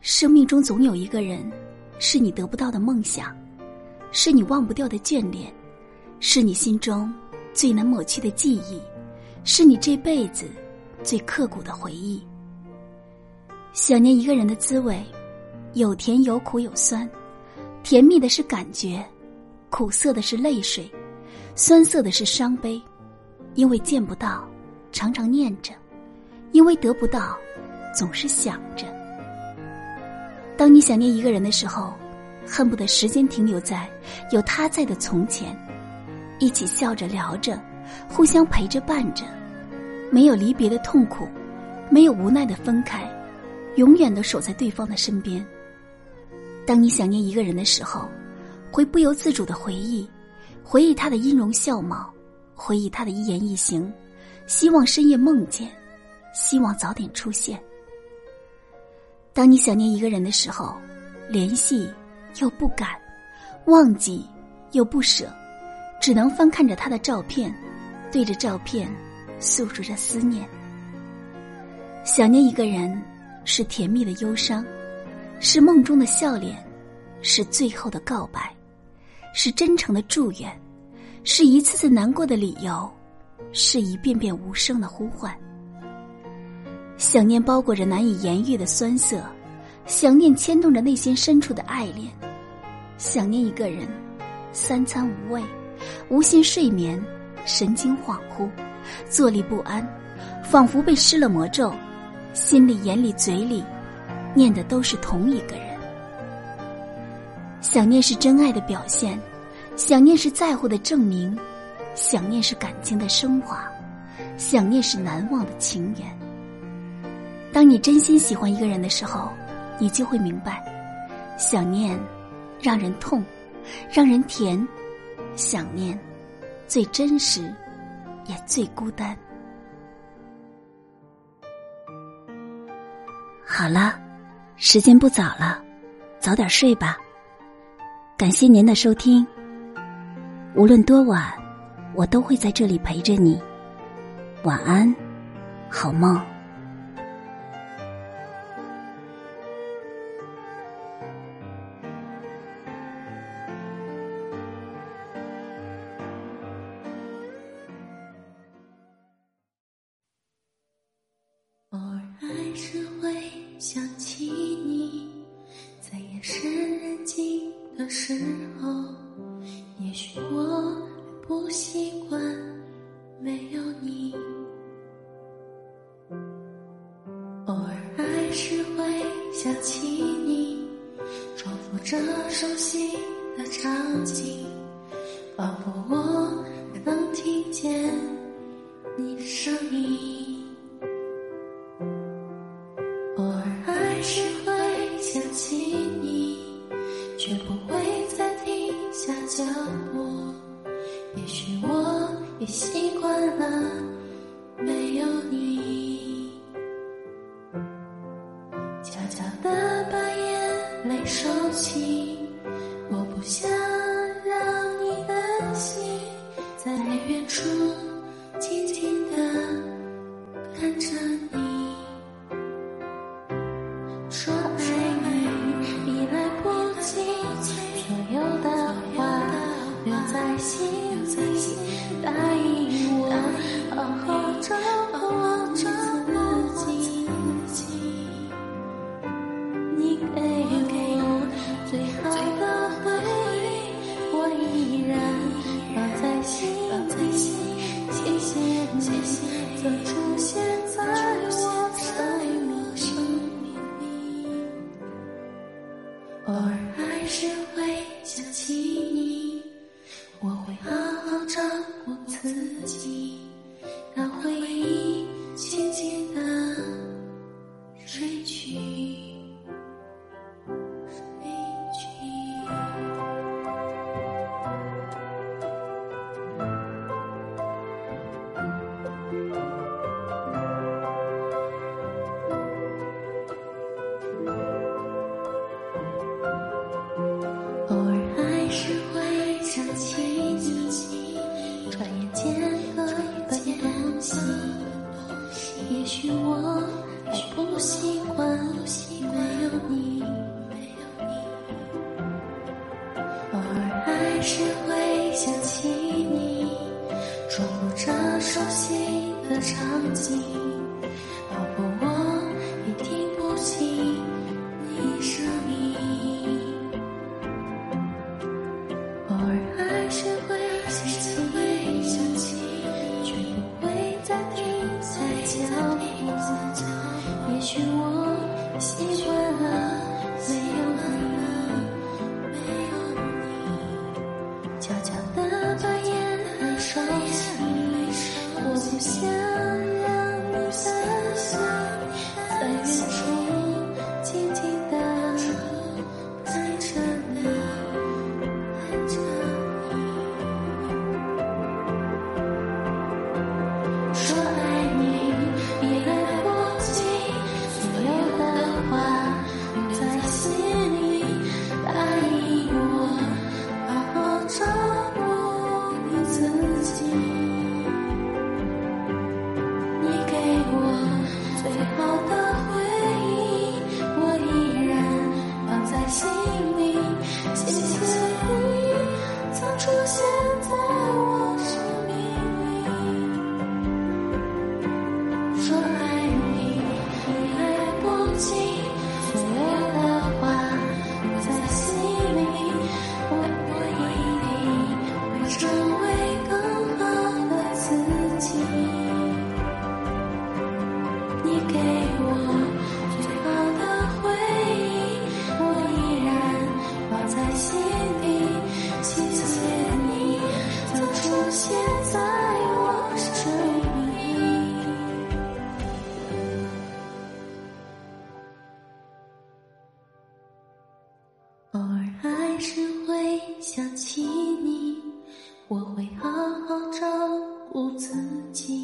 生命中总有一个人，是你得不到的梦想，是你忘不掉的眷恋，是你心中最难抹去的记忆，是你这辈子最刻骨的回忆。想念一个人的滋味，有甜有苦有酸，甜蜜的是感觉，苦涩的是泪水，酸涩的是伤悲。因为见不到，常常念着；因为得不到，总是想着。当你想念一个人的时候，恨不得时间停留在有他在的从前，一起笑着聊着，互相陪着伴着，没有离别的痛苦，没有无奈的分开，永远的守在对方的身边。当你想念一个人的时候，会不由自主的回忆，回忆他的音容笑貌，回忆他的一言一行，希望深夜梦见，希望早点出现。当你想念一个人的时候，联系又不敢，忘记又不舍，只能翻看着他的照片，对着照片诉说着思念。想念一个人是甜蜜的忧伤，是梦中的笑脸，是最后的告白，是真诚的祝愿，是一次次难过的理由，是一遍遍无声的呼唤。想念包裹着难以言喻的酸涩，想念牵动着内心深处的爱恋，想念一个人，三餐无味，无心睡眠，神经恍惚，坐立不安，仿佛被施了魔咒，心里、眼里、嘴里，念的都是同一个人。想念是真爱的表现，想念是在乎的证明，想念是感情的升华，想念是难忘的情缘。当你真心喜欢一个人的时候，你就会明白，想念让人痛，让人甜，想念最真实，也最孤单。好了，时间不早了，早点睡吧。感谢您的收听，无论多晚，我都会在这里陪着你。晚安，好梦。还是会想起你，在夜深人静的时候，也许我不习惯没有你。偶尔还是会想起你，重复着熟悉的场景，仿佛我还能听见你的声音。来收起，我不想让你担心在远处还还是会想起你，穿过这熟悉的场景，包括我也听不清你声音。偶尔还是会想起。家家我自己